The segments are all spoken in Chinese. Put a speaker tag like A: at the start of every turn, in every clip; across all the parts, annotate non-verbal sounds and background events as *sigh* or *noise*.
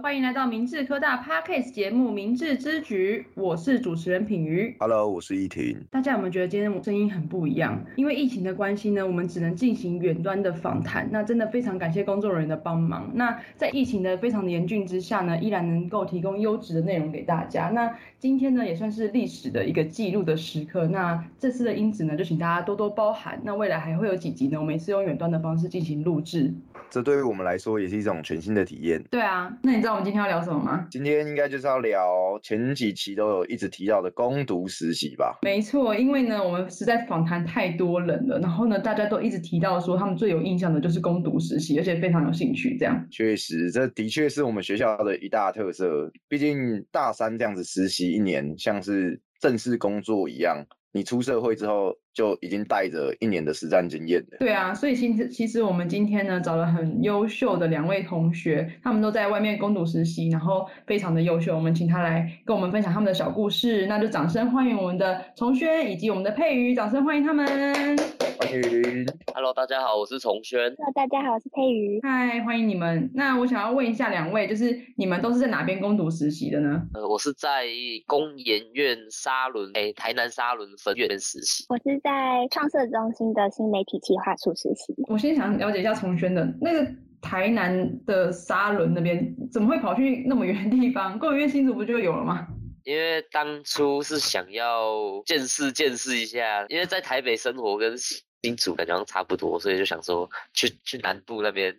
A: 欢迎来到明治科大 Podcast 节目《明治之局》，我是主持人品瑜。
B: Hello，我是依婷。
A: 大家有没有觉得今天声音很不一样？因为疫情的关系呢，我们只能进行远端的访谈。那真的非常感谢工作人员的帮忙。那在疫情的非常的严峻之下呢，依然能够提供优质的内容给大家。那今天呢，也算是历史的一个记录的时刻。那这次的音质呢，就请大家多多包涵。那未来还会有几集呢，我们也是用远端的方式进行录制。
B: 这对于我们来说也是一种全新的体验。
A: 对啊，那你知道我们今天要聊什么吗？
B: 今天应该就是要聊前几期都有一直提到的攻读实习吧？
A: 没错，因为呢，我们实在访谈太多人了，然后呢，大家都一直提到说他们最有印象的就是攻读实习，而且非常有兴趣。这样，
B: 确实，这的确是我们学校的一大特色。毕竟大三这样子实习一年，像是正式工作一样。你出社会之后就已经带着一年的实战经验了。
A: 对啊，所以其实其实我们今天呢找了很优秀的两位同学，他们都在外面攻读实习，然后非常的优秀。我们请他来跟我们分享他们的小故事，那就掌声欢迎我们的崇轩以及我们的佩瑜，掌声欢迎他们。
B: 欢迎
C: ，Hello，大家好，我是崇轩。
D: Hello，大家好，我是佩瑜。
A: 嗨，欢迎你们。那我想要问一下两位，就是你们都是在哪边攻读实习的呢？
C: 呃，我是在工研院沙仑，哎，台南沙仑分院实习。
D: 我是在创设中心的新媒体企划处实习。
A: 我先想了解一下崇轩的那个台南的沙仑那边，怎么会跑去那么远的地方？工研院新竹不就有了吗？
C: 因为当初是想要见识见识一下，因为在台北生活跟。新竹感觉好像差不多，所以就想说去去南部那边，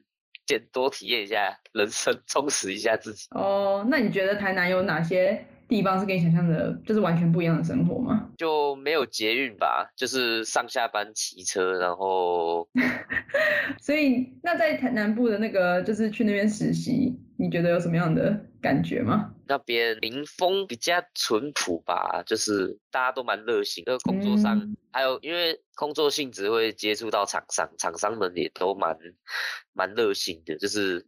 C: 见多体验一下人生，充实一下自己。
A: 哦，那你觉得台南有哪些地方是跟你想象的，就是完全不一样的生活吗？
C: 就没有捷运吧，就是上下班骑车，然后。*laughs*
A: 所以那在台南部的那个，就是去那边实习，你觉得有什么样的感觉吗？
C: 那边民风比较淳朴吧，就是大家都蛮热心，就工作上、嗯、还有因为工作性质会接触到厂商，厂商们也都蛮蛮热心的，就是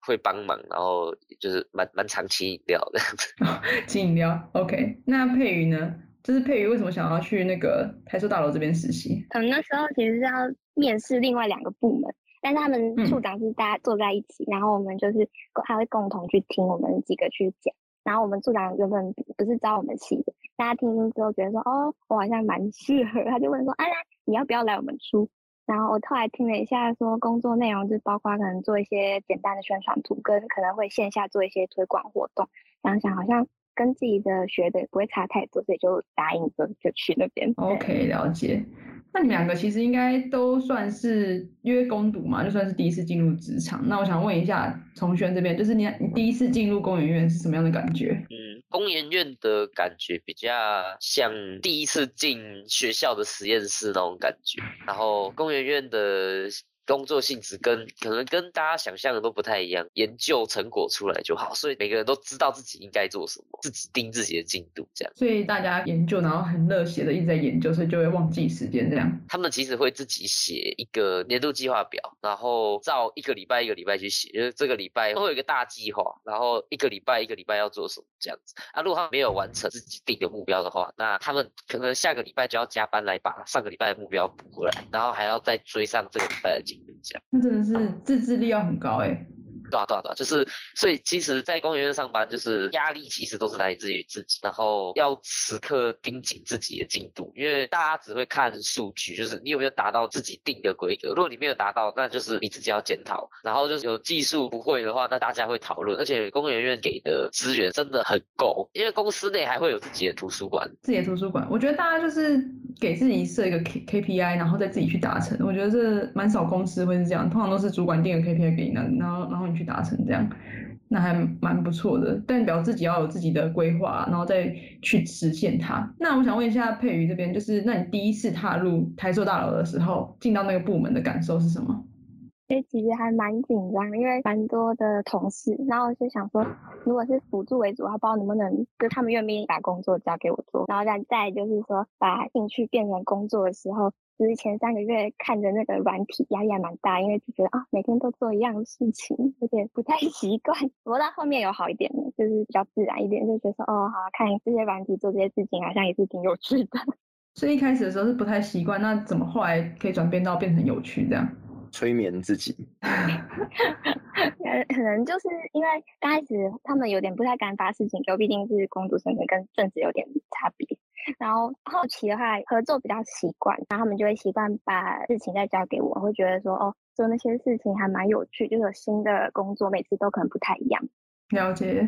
C: 会帮忙，然后就是蛮蛮常请饮料的样子。*laughs*
A: 请饮料，OK。那佩瑜呢？就是佩瑜为什么想要去那个台塑大楼这边实习？
D: 可能那时候其实是要面试另外两个部门。但是他们处长是大家坐在一起，嗯、然后我们就是还会共同去听我们几个去讲。然后我们处长原本不是招我们系的，大家听听之后觉得说，哦，我好像蛮适合，他就问说，哎、啊，你要不要来我们处？然后我后来听了一下，说工作内容就包括可能做一些简单的宣传图，跟可能会线下做一些推广活动。想想好像跟自己的学的不会差太多，所以就答应着就去那边。
A: OK，了解。那你们两个其实应该都算是因为攻读嘛，就算是第一次进入职场。那我想问一下从轩这边，就是你你第一次进入公研院是什么样的感觉？
C: 嗯，公研院的感觉比较像第一次进学校的实验室那种感觉，然后公研院的。工作性质跟可能跟大家想象的都不太一样，研究成果出来就好，所以每个人都知道自己应该做什么，自己盯自己的进度这样。
A: 所以大家研究，然后很热血的一直在研究，所以就会忘记时间这样。
C: 他们其实会自己写一个年度计划表，然后照一个礼拜一个礼拜去写，就是这个礼拜会有一个大计划，然后一个礼拜一个礼拜要做什么这样子。啊，如果他们没有完成自己定的目标的话，那他们可能下个礼拜就要加班来把上个礼拜的目标补回来，然后还要再追上这个礼拜的进
A: 那真的是自制力要很高哎、
C: 对啊，对啊，对啊，就是，所以其实，在工研院上班，就是压力其实都是来自于自己，然后要时刻盯紧自己的进度，因为大家只会看数据，就是你有没有达到自己定的规格。如果你没有达到，那就是你自己要检讨。然后就是有技术不会的话，那大家会讨论。而且工研院给的资源真的很够，因为公司内还会有自己的图书馆。
A: 自己的图书馆，我觉得大家就是给自己设一个 K K P I，然后再自己去达成。我觉得这蛮少公司会是这样，通常都是主管定个 K P I 给你，然后然后你。去达成这样，那还蛮不错的。代表自己要有自己的规划，然后再去实现它。那我想问一下佩瑜这边，就是那你第一次踏入台塑大楼的时候，进到那个部门的感受是什么？
D: 哎，其实还蛮紧张，因为蛮多的同事，然后我就想说，如果是辅助为主，还不知道能不能，就他们愿不愿意把工作交给我做。然后再再就是说，把兴趣变成工作的时候。就是前三个月看着那个软体，压力还蛮大，因为就觉得啊，每天都做一样的事情，*laughs* 有点不太习惯。不过到后面有好一点的，就是比较自然一点，就觉得说哦，好看这些软体做这些事情，好像也是挺有趣的。*laughs*
A: 所以一开始的时候是不太习惯，那怎么后来可以转变到变成有趣这样？
B: 催眠自己。*laughs*
D: 可能就是因为刚开始他们有点不太敢发事情给我，毕竟是工读生，跟正职有点差别。然后后期的话，合作比较习惯，然后他们就会习惯把事情再交给我，会觉得说哦，做那些事情还蛮有趣，就是有新的工作，每次都可能不太一样。
A: 了解，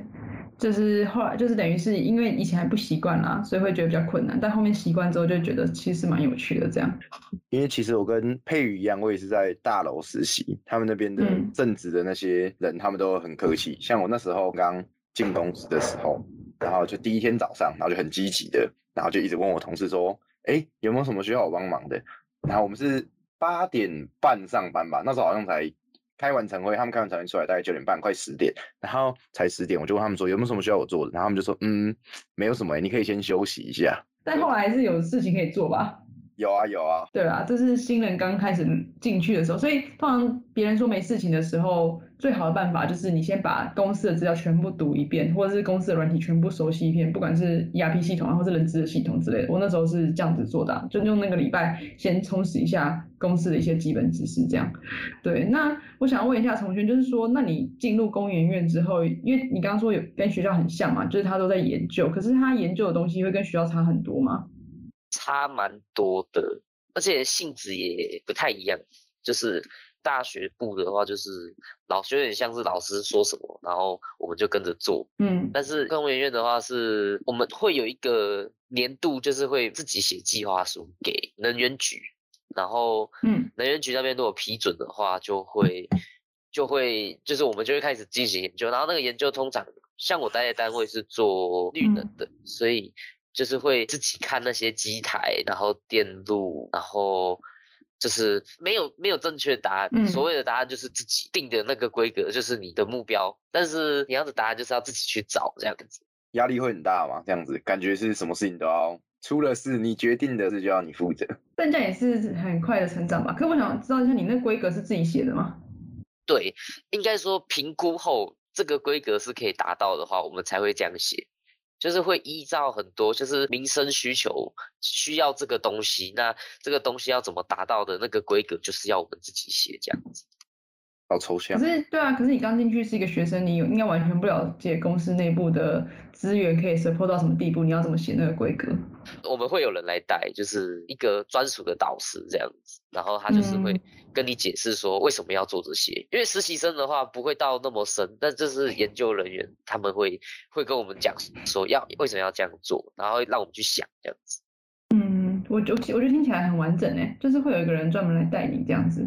A: 就是后来就是等于是因为以前还不习惯啦，所以会觉得比较困难，但后面习惯之后就觉得其实蛮有趣的这样。
B: 因为其实我跟佩宇一样，我也是在大楼实习，他们那边的正职的那些人，嗯、他们都很客气。像我那时候刚进公司的时候，然后就第一天早上，然后就很积极的，然后就一直问我同事说，哎，有没有什么需要我帮忙的？然后我们是八点半上班吧，那时候好像才。开完晨会，他们开完晨会出来大概九点半，快十点，然后才十点，我就问他们说有没有什么需要我做的，然后他们就说嗯，没有什么，你可以先休息一下。
A: 但后来还是有事情可以做吧？
B: 有啊有啊，
A: 对啊，这是新人刚开始进去的时候，所以通常别人说没事情的时候，最好的办法就是你先把公司的资料全部读一遍，或者是公司的软体全部熟悉一遍，不管是 ERP 系统啊，或是人资的系统之类的。我那时候是这样子做的啊，就用那个礼拜先充实一下公司的一些基本知识，这样。对，那我想问一下从轩，就是说，那你进入工研院之后，因为你刚刚说有跟学校很像嘛，就是他都在研究，可是他研究的东西会跟学校差很多吗？
C: 差蛮多的，而且性质也不太一样。就是大学部的话，就是老师有点像是老师说什么，然后我们就跟着做。嗯，但是工研院的话是，我们会有一个年度，就是会自己写计划书给能源局，然后嗯，能源局那边如果批准的话，就会就会就是我们就会开始进行研究，然后那个研究通常像我待的单位是做绿能的，嗯、所以。就是会自己看那些机台，然后电路，然后就是没有没有正确答案。嗯、所谓的答案就是自己定的那个规格，就是你的目标。但是你要的答案就是要自己去找这样子。
B: 压力会很大吗？这样子感觉是什么事情都要出了事，你决定的事就要你负责。*laughs*
A: 但这样也是很快的成长吧？可是我想知道一下，你那规格是自己写的吗？
C: 对，应该说评估后这个规格是可以达到的话，我们才会这样写。就是会依照很多就是民生需求需要这个东西，那这个东西要怎么达到的那个规格，就是要我们自己写这样子。
B: 好抽象。
A: 可是对啊，可是你刚进去是一个学生，你应该完全不了解公司内部的资源可以 support 到什么地步，你要怎么写那个规格？
C: 我们会有人来带，就是一个专属的导师这样子，然后他就是会跟你解释说为什么要做这些。嗯、因为实习生的话不会到那么深，但这是研究人员他们会会跟我们讲说要为什么要这样做，然后让我们去想这样子。
A: 嗯，我我我觉得听起来很完整诶，就是会有一个人专门来带你这样子，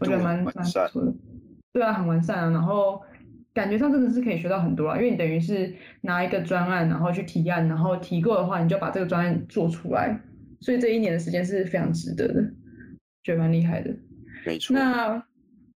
B: 我觉得蛮蛮不错的。
A: 对啊，很完善啊，然后感觉上真的是可以学到很多啊，因为你等于是拿一个专案，然后去提案，然后提过的话，你就把这个专案做出来，所以这一年的时间是非常值得的，觉得蛮厉害的。
B: 没错。
A: 那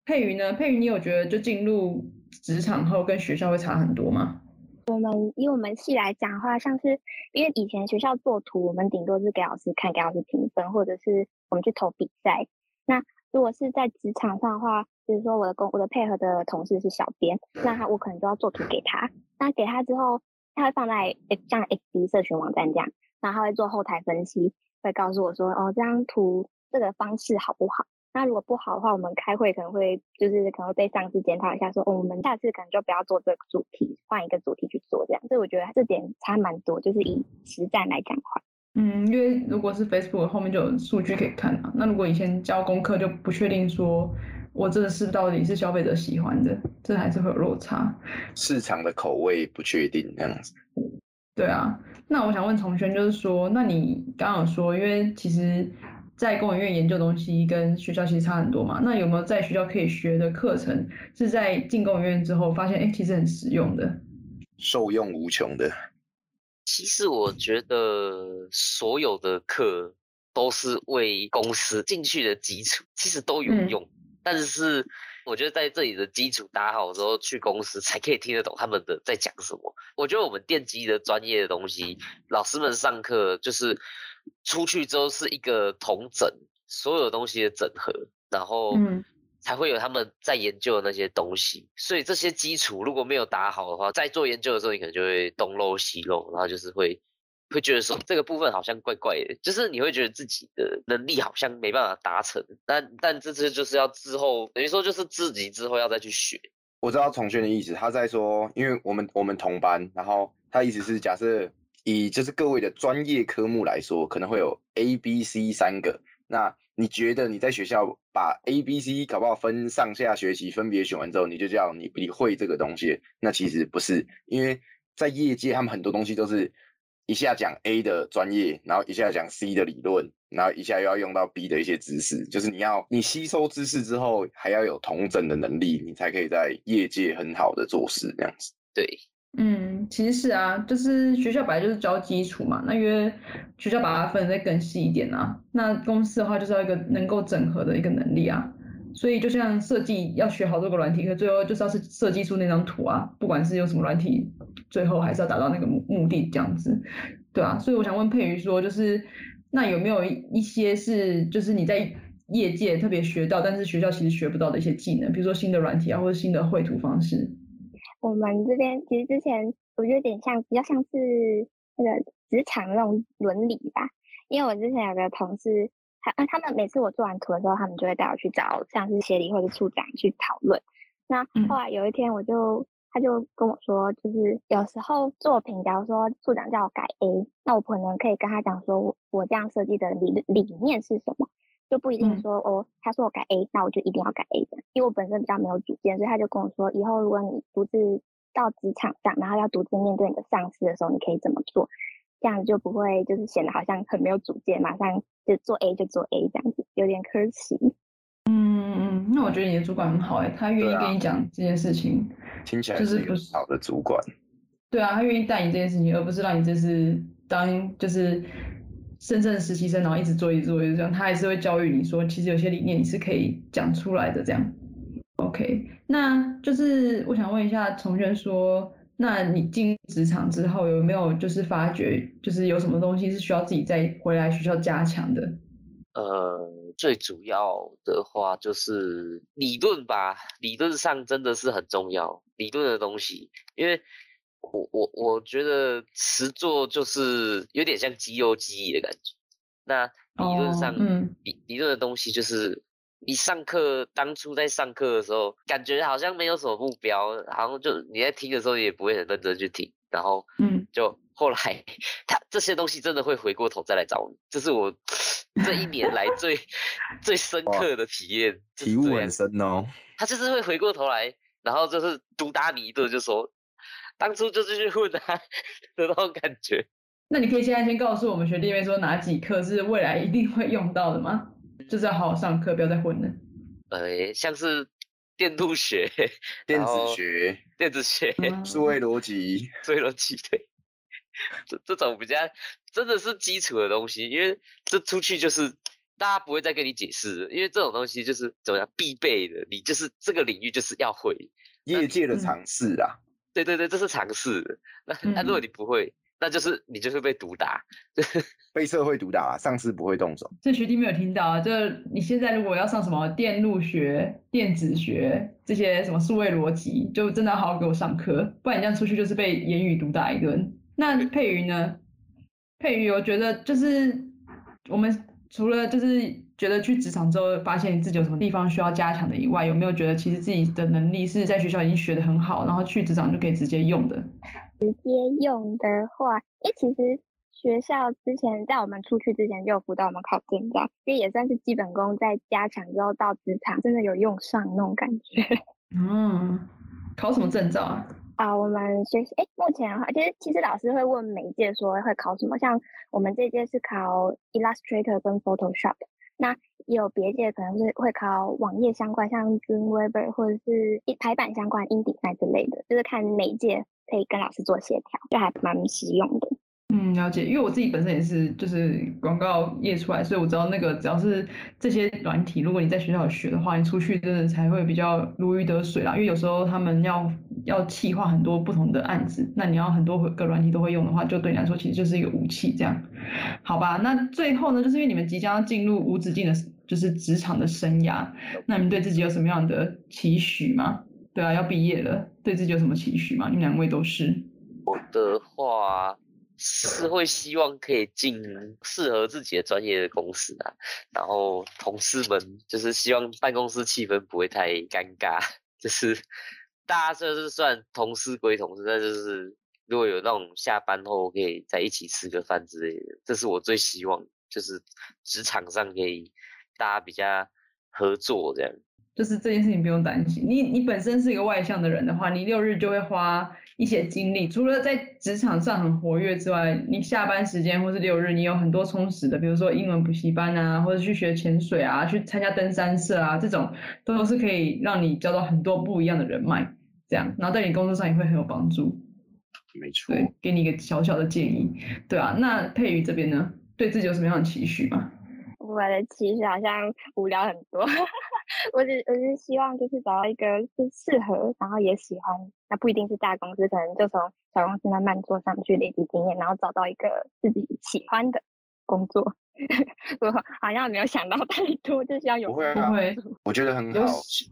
A: 佩瑜呢？佩瑜，你有觉得就进入职场后跟学校会差很多吗？
D: 我们以我们系来讲的话，像是因为以前学校做图，我们顶多是给老师看，给老师评分，或者是我们去投比赛。那如果是在职场上的话，比如说我的工，我的配合的同事是小编，那他我可能就要做图给他。那给他之后，他会放在像 FB 社群网站这样，然后他会做后台分析，会告诉我说，哦，这张图这个方式好不好？那如果不好的话，我们开会可能会就是可能会被上司检讨一下说，哦，我们下次可能就不要做这个主题，换一个主题去做这样。所以我觉得这点差蛮多，就是以实战来讲的话。
A: 嗯，因为如果是 Facebook 后面就有数据可以看啊。那如果以前交功课就不确定说，我这个是到底是消费者喜欢的，这还是会有落差。
B: 市场的口味不确定这样子。
A: 对啊，那我想问从轩，就是说，那你刚刚有说，因为其实，在工研院研究东西跟学校其实差很多嘛。那有没有在学校可以学的课程，是在进工研院之后发现，哎，其实很实用的，
B: 受用无穷的。
C: 其实我觉得所有的课都是为公司进去的基础，其实都有用。嗯、但是我觉得在这里的基础打好之后，去公司才可以听得懂他们的在讲什么。我觉得我们电机的专业的东西，老师们上课就是出去之后是一个统整，所有东西的整合，然后。嗯才会有他们在研究的那些东西，所以这些基础如果没有打好的话，在做研究的时候，你可能就会东漏西漏，然后就是会会觉得说这个部分好像怪怪的，就是你会觉得自己的能力好像没办法达成，但但这次就是要之后等于说就是自己之后要再去学，
B: 我知道崇轩的意思，他在说，因为我们我们同班，然后他意思是假设以就是各位的专业科目来说，可能会有 A、B、C 三个。那你觉得你在学校把 A、B、C 搞不好分上下学期分别选完之后，你就叫你你会这个东西？那其实不是，因为在业界他们很多东西都是一下讲 A 的专业，然后一下讲 C 的理论。然后一下又要用到 B 的一些知识，就是你要你吸收知识之后，还要有统整的能力，你才可以在业界很好的做事这样子。
C: 对，
A: 嗯，其实是啊，就是学校本来就是教基础嘛，那因为学校把它分得再更细一点啊，那公司的话就是要一个能够整合的一个能力啊，所以就像设计要学好多个软体，可最后就是要是设计出那张图啊，不管是用什么软体，最后还是要达到那个目目的这样子，对啊，所以我想问佩瑜说，就是。那有没有一些是就是你在业界特别学到，但是学校其实学不到的一些技能，比如说新的软体啊，或者新的绘图方式？
D: 我们这边其实之前我觉得有点像，比较像是那个职场那种伦理吧。因为我之前有个同事，他他们每次我做完图的时候，他们就会带我去找像是协理或者处长去讨论。那后来有一天我就。他就跟我说，就是有时候作品，假如说处长叫我改 A，那我可能可以跟他讲说，我我这样设计的理理念是什么，就不一定说哦，他说我改 A，那我就一定要改 A 的，因为我本身比较没有主见，所以他就跟我说，以后如果你独自到职场上，然后要独自面对你的上司的时候，你可以怎么做，这样就不会就是显得好像很没有主见，马上就做 A 就做 A 这样子，有点可惜。
A: 嗯嗯，那我觉得你的主管很好哎、欸，他愿意跟你讲这件事情，
B: 听起来就是个好的主管。
A: 对啊，他愿意带你这件事情，而不是让你就是当就是深圳实习生，然后一直做一直做一直这样，他还是会教育你说，其实有些理念你是可以讲出来的这样。OK，那就是我想问一下崇轩说，那你进职场之后有没有就是发觉，就是有什么东西是需要自己再回来学校加强的？
C: 呃。最主要的话就是理论吧，理论上真的是很重要，理论的东西，因为我我我觉得词作就是有点像肌肉记忆的感觉。那理论上，理、哦、理论的东西就是你上课当初在上课的时候，感觉好像没有什么目标，好像就你在听的时候也不会很认真去听，然后嗯，就后来他这些东西真的会回过头再来找你，这是我。这一年来最最深刻的体验，
B: 体悟很深哦。
C: 他就是会回过头来，然后就是毒打你一顿，就说当初就是去混啊 *laughs* 的那种感觉。
A: 那你可以现在先告诉我们学弟妹说哪几课是未来一定会用到的吗？就是要好好上课，不要再混了。
C: 呃，像是电路学、
B: 电子学、
C: 电子学、
B: 数位逻辑、*laughs*
C: 数位逻辑，对。*laughs* 这这种比较真的是基础的东西，因为这出去就是大家不会再跟你解释，因为这种东西就是怎么样必备的，你就是这个领域就是要会
B: 业界的常识啊。
C: 对对对，这是常识。那那如果你不会，那就是你就是被毒打，*laughs*
B: 被社会毒打啊，上次不会动手。
A: 这学弟没有听到啊，就你现在如果要上什么电路学、电子学这些什么数位逻辑，就真的要好好给我上课，不然你这样出去就是被言语毒打一顿。那佩瑜呢？佩瑜，我觉得就是我们除了就是觉得去职场之后发现你自己有什么地方需要加强的以外，有没有觉得其实自己的能力是在学校已经学得很好，然后去职场就可以直接用的？
D: 直接用的话，因为其实学校之前在我们出去之前就有辅导我们考证照，这也算是基本功，在加强之后到职场真的有用上那种感觉。
A: 嗯，*laughs* 考什么证照啊？
D: 啊，我们学习哎，目前的话，其实其实老师会问每一届说会考什么，像我们这届是考 Illustrator 跟 Photoshop，那有别界可能是会考网页相关，像 Dreamweb 或者是一排版相关 InDesign 之类的，就是看哪一届可以跟老师做协调，就还蛮实用的。
A: 嗯，了解，因为我自己本身也是就是广告业出来，所以我知道那个只要是这些软体，如果你在学校学的话，你出去真的才会比较如鱼得水啦。因为有时候他们要要企划很多不同的案子，那你要很多个软体都会用的话，就对你来说其实就是一个武器。这样，好吧？那最后呢，就是因为你们即将要进入无止境的，就是职场的生涯，那你们对自己有什么样的期许吗？对啊，要毕业了，对自己有什么期许吗？你们两位都是。
C: 我的话。是会希望可以进适合自己的专业的公司啊，然后同事们就是希望办公室气氛不会太尴尬，就是大家就是算同事归同事，但就是如果有那种下班后可以在一起吃个饭之类的，这是我最希望，就是职场上可以大家比较合作这样。
A: 就是这件事情不用担心，你你本身是一个外向的人的话，你六日就会花一些精力，除了在职场上很活跃之外，你下班时间或是六日，你有很多充实的，比如说英文补习班啊，或者去学潜水啊，去参加登山社啊，这种都是可以让你交到很多不一样的人脉，这样，然后在你工作上也会很有帮助。
B: 没错，
A: 对，给你一个小小的建议，对啊，那佩瑜这边呢，对自己有什么样的期许吗？
D: 我的期许好像无聊很多。*laughs* 我只我是希望就是找到一个是适合，然后也喜欢，那不一定是大公司，可能就从小公司慢慢做上去，累积经验，然后找到一个自己喜欢的工作。*laughs* 我好像没有想到太多，就是要有
B: 不会啊，不会，*laughs* 我觉得很好，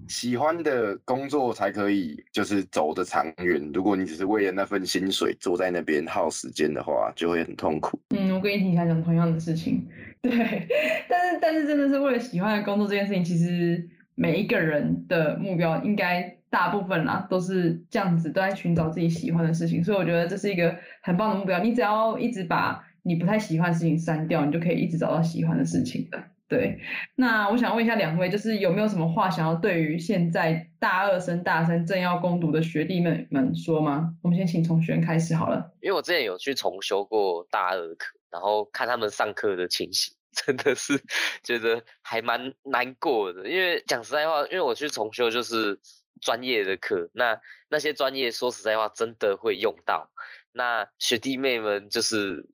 B: 喜欢的工作才可以就是走得长远。如果你只是为了那份薪水坐在那边耗时间的话，就会很痛苦。
A: 嗯，我跟你挺想讲同样的事情，*laughs* 对，但是但是真的是为了喜欢的工作这件事情，其实每一个人的目标应该大部分啦都是这样子，都在寻找自己喜欢的事情，所以我觉得这是一个很棒的目标。你只要一直把你不太喜欢的事情删掉，你就可以一直找到喜欢的事情的。对，那我想问一下两位，就是有没有什么话想要对于现在大二升大三正要攻读的学弟妹们说吗？我们先请从轩开始好了。
C: 因为我之前有去重修过大二课，然后看他们上课的情形，*laughs* 真的是觉得还蛮难过的。因为讲实在话，因为我去重修就是专业的课，那那些专业说实在话真的会用到。那学弟妹们就是。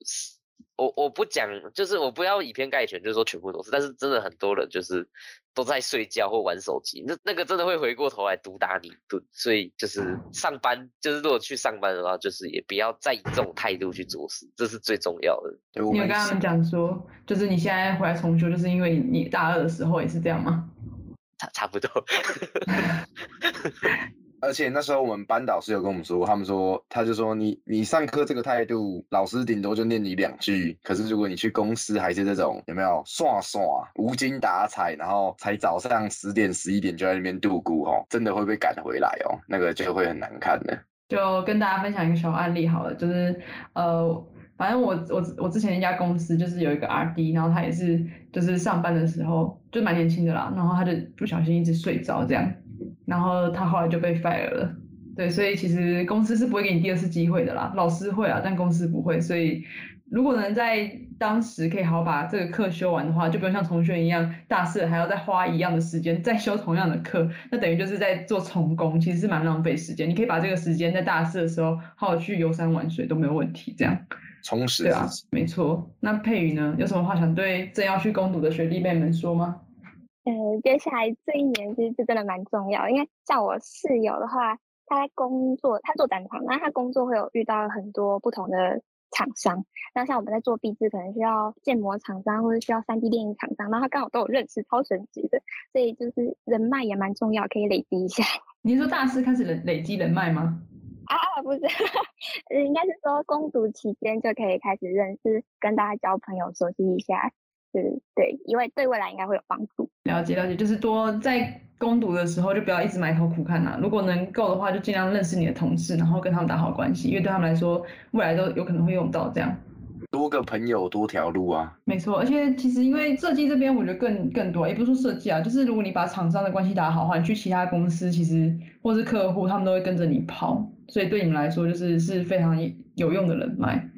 C: 我我不讲，就是我不要以偏概全，就是说全部都是，但是真的很多人就是都在睡觉或玩手机，那那个真的会回过头来毒打你一顿。所以就是上班，就是如果去上班的话，就是也不要再以这种态度去做事，这是最重要的。
A: 你有跟他们讲说，就是你现在回来重修，就是因为你大二的时候也是这样吗？
C: 差差不多。*laughs*
B: 而且那时候我们班导师有跟我们说，他们说，他就说你你上课这个态度，老师顶多就念你两句。可是如果你去公司还是这种，有没有耍耍无精打采，然后才早上十点十一点就在那边度过哦，真的会被赶回来哦，那个就会很难看的。
A: 就跟大家分享一个小案例好了，就是呃，反正我我我之前一家公司就是有一个 RD，然后他也是就是上班的时候就蛮年轻的啦，然后他就不小心一直睡着这样。然后他后来就被 fire 了，对，所以其实公司是不会给你第二次机会的啦，老师会啊，但公司不会。所以如果能在当时可以好好把这个课修完的话，就不用像同学一样，大四还要再花一样的时间再修同样的课，那等于就是在做重工，其实是蛮浪费时间。你可以把这个时间在大四的时候好好去游山玩水都没有问题，这样
B: 充实。
A: 对啊，没错。那佩瑜呢，有什么话想对正要去攻读的学弟妹们说吗？
D: 呃，接下来这一年其实是真的蛮重要，因为像我室友的话，他在工作，他做展场，那他工作会有遇到很多不同的厂商。那像我们在做壁纸，可能需要建模厂商或者需要三 D 电影厂商，然后他刚好都有认识，超神奇的。所以就是人脉也蛮重要，可以累积一下。*laughs*
A: 你是说大四开始累累积人脉吗？
D: 啊，不是，*laughs* 应该是说攻读期间就可以开始认识，跟大家交朋友，熟悉一下。是对，因为对未来应该会有帮助。
A: 了解了解，就是多在攻读的时候就不要一直埋头苦看呐、啊。如果能够的话，就尽量认识你的同事，然后跟他们打好关系，因为对他们来说，未来都有可能会用到这样。
B: 多个朋友多条路啊。
A: 没错，而且其实因为设计这边，我觉得更更多，也不是说设计啊，就是如果你把厂商的关系打好的话，你去其他公司，其实或是客户，他们都会跟着你跑，所以对你们来说，就是是非常有用的人脉。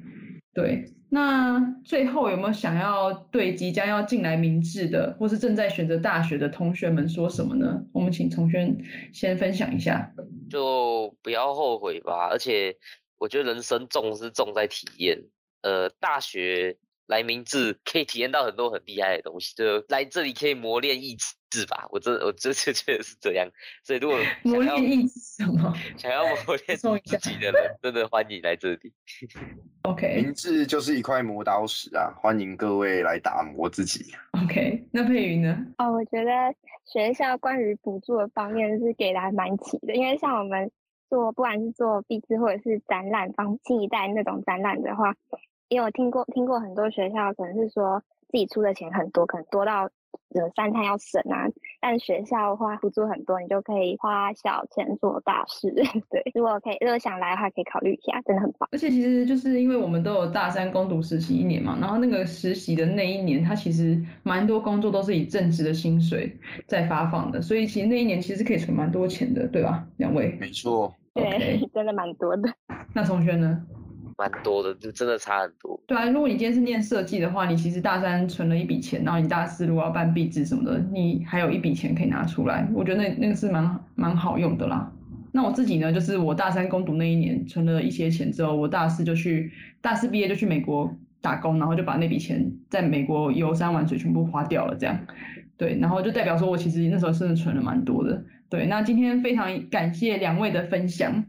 A: 对。那最后有没有想要对即将要进来明志的，或是正在选择大学的同学们说什么呢？我们请从轩先分享一下。
C: 就不要后悔吧，而且我觉得人生重是重在体验。呃，大学来明志可以体验到很多很厉害的东西，就来这里可以磨练意志。是吧？我这我这这确实是这样，所以如果 *laughs*
A: 磨练意志什么，
C: 想要磨 *laughs* 练自己的人，真的欢迎来这里。*laughs*
A: OK，
B: 明志就是一块磨刀石啊，欢迎各位来打磨自己。
A: OK，那佩云呢？
D: 哦，我觉得学校关于补助的方面是给的还蛮齐的，因为像我们做不管是做毕制或者是展览方新一代那种展览的话，因为我听过听过很多学校可能是说自己出的钱很多，可能多到。呃，三餐要省啊，但学校的话补助很多，你就可以花小钱做大事。*laughs* 对，如果可以，如果想来的话，可以考虑一下，真的很棒。
A: 而且其实就是因为我们都有大三攻读实习一年嘛，然后那个实习的那一年，它其实蛮多工作都是以正职的薪水在发放的，所以其实那一年其实可以存蛮多钱的，对吧？两位？
B: 没
D: 错。
A: 对 *laughs*
D: 真的蛮多的。
A: 那同学呢？
C: 蛮多的，就真的差很多。
A: 对啊，如果你今天是念设计的话，你其实大三存了一笔钱，然后你大四如果要办毕制什么的，你还有一笔钱可以拿出来，我觉得那那个是蛮蛮好用的啦。那我自己呢，就是我大三攻读那一年存了一些钱之后，我大四就去大四毕业就去美国打工，然后就把那笔钱在美国游山玩水全部花掉了，这样。对，然后就代表说我其实那时候真的存了蛮多的。对，那今天非常感谢两位的分享。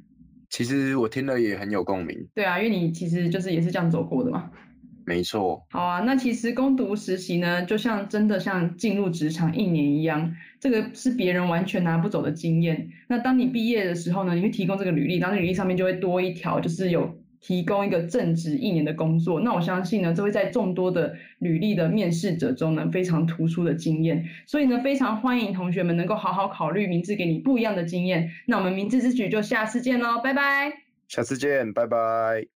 B: 其实我听了也很有共鸣。
A: 对啊，因为你其实就是也是这样走过的嘛。
B: 没错。
A: 好啊，那其实攻读实习呢，就像真的像进入职场一年一样，这个是别人完全拿不走的经验。那当你毕业的时候呢，你会提供这个履历，然后履历上面就会多一条，就是有。提供一个正职一年的工作，那我相信呢，这会在众多的履历的面试者中呢，非常突出的经验。所以呢，非常欢迎同学们能够好好考虑明智给你不一样的经验。那我们明智之举就下次见喽，拜拜。
B: 下次见，拜拜。